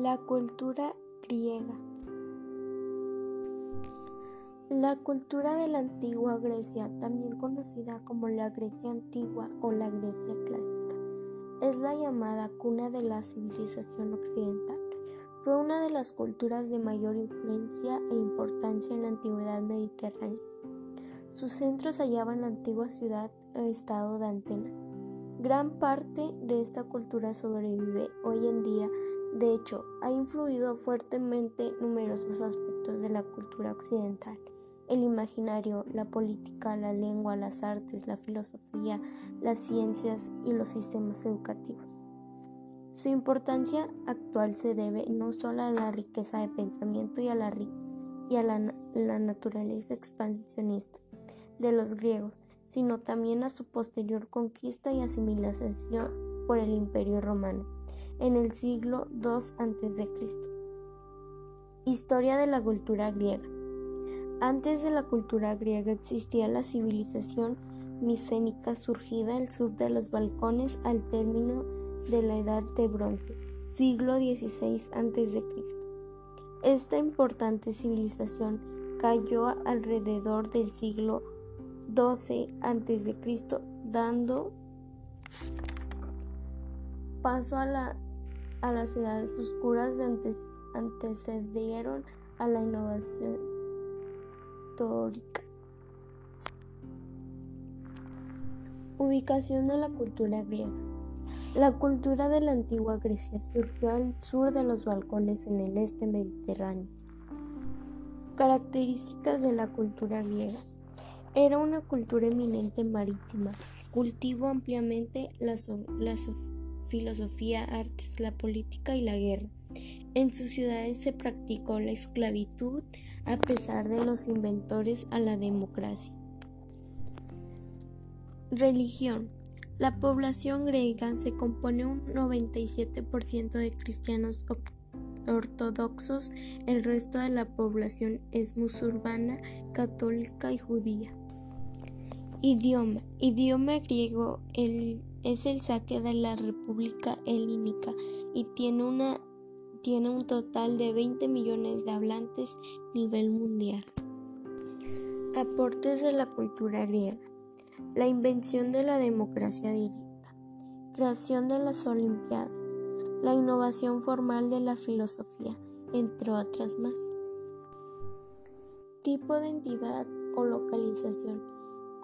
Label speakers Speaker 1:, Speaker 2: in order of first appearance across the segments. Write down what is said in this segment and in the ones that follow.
Speaker 1: La cultura griega. La cultura de la antigua Grecia, también conocida como la Grecia antigua o la Grecia clásica, es la llamada cuna de la civilización occidental. Fue una de las culturas de mayor influencia e importancia en la antigüedad mediterránea. Su centro se hallaba en la antigua ciudad e estado de Atenas. Gran parte de esta cultura sobrevive hoy en día de hecho, ha influido fuertemente numerosos aspectos de la cultura occidental, el imaginario, la política, la lengua, las artes, la filosofía, las ciencias y los sistemas educativos. Su importancia actual se debe no solo a la riqueza de pensamiento y a la, la naturaleza expansionista de los griegos, sino también a su posterior conquista y asimilación por el Imperio romano en el siglo II a.C. Historia de la cultura griega. Antes de la cultura griega existía la civilización micénica surgida al sur de los Balcones al término de la Edad de Bronce, siglo XVI a.C. Esta importante civilización cayó alrededor del siglo XII a.C., dando paso a la a las edades oscuras antecedieron a la innovación histórica. Ubicación de la cultura griega. La cultura de la antigua Grecia surgió al sur de los balcones en el este mediterráneo. Características de la cultura griega. Era una cultura eminente marítima. Cultivó ampliamente la, la filosofía, artes, la política y la guerra. En sus ciudades se practicó la esclavitud a pesar de los inventores a la democracia. Religión. La población griega se compone un 97% de cristianos ortodoxos, el resto de la población es musulmana, católica y judía. Idioma. Idioma griego. Es el saque de la República Helínica y tiene, una, tiene un total de 20 millones de hablantes a nivel mundial. Aportes de la cultura griega. La invención de la democracia directa. Creación de las Olimpiadas. La innovación formal de la filosofía, entre otras más. Tipo de entidad o localización.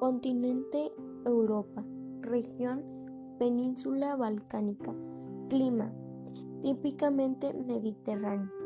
Speaker 1: Continente Europa. Región Península Balcánica. Clima. Típicamente mediterráneo.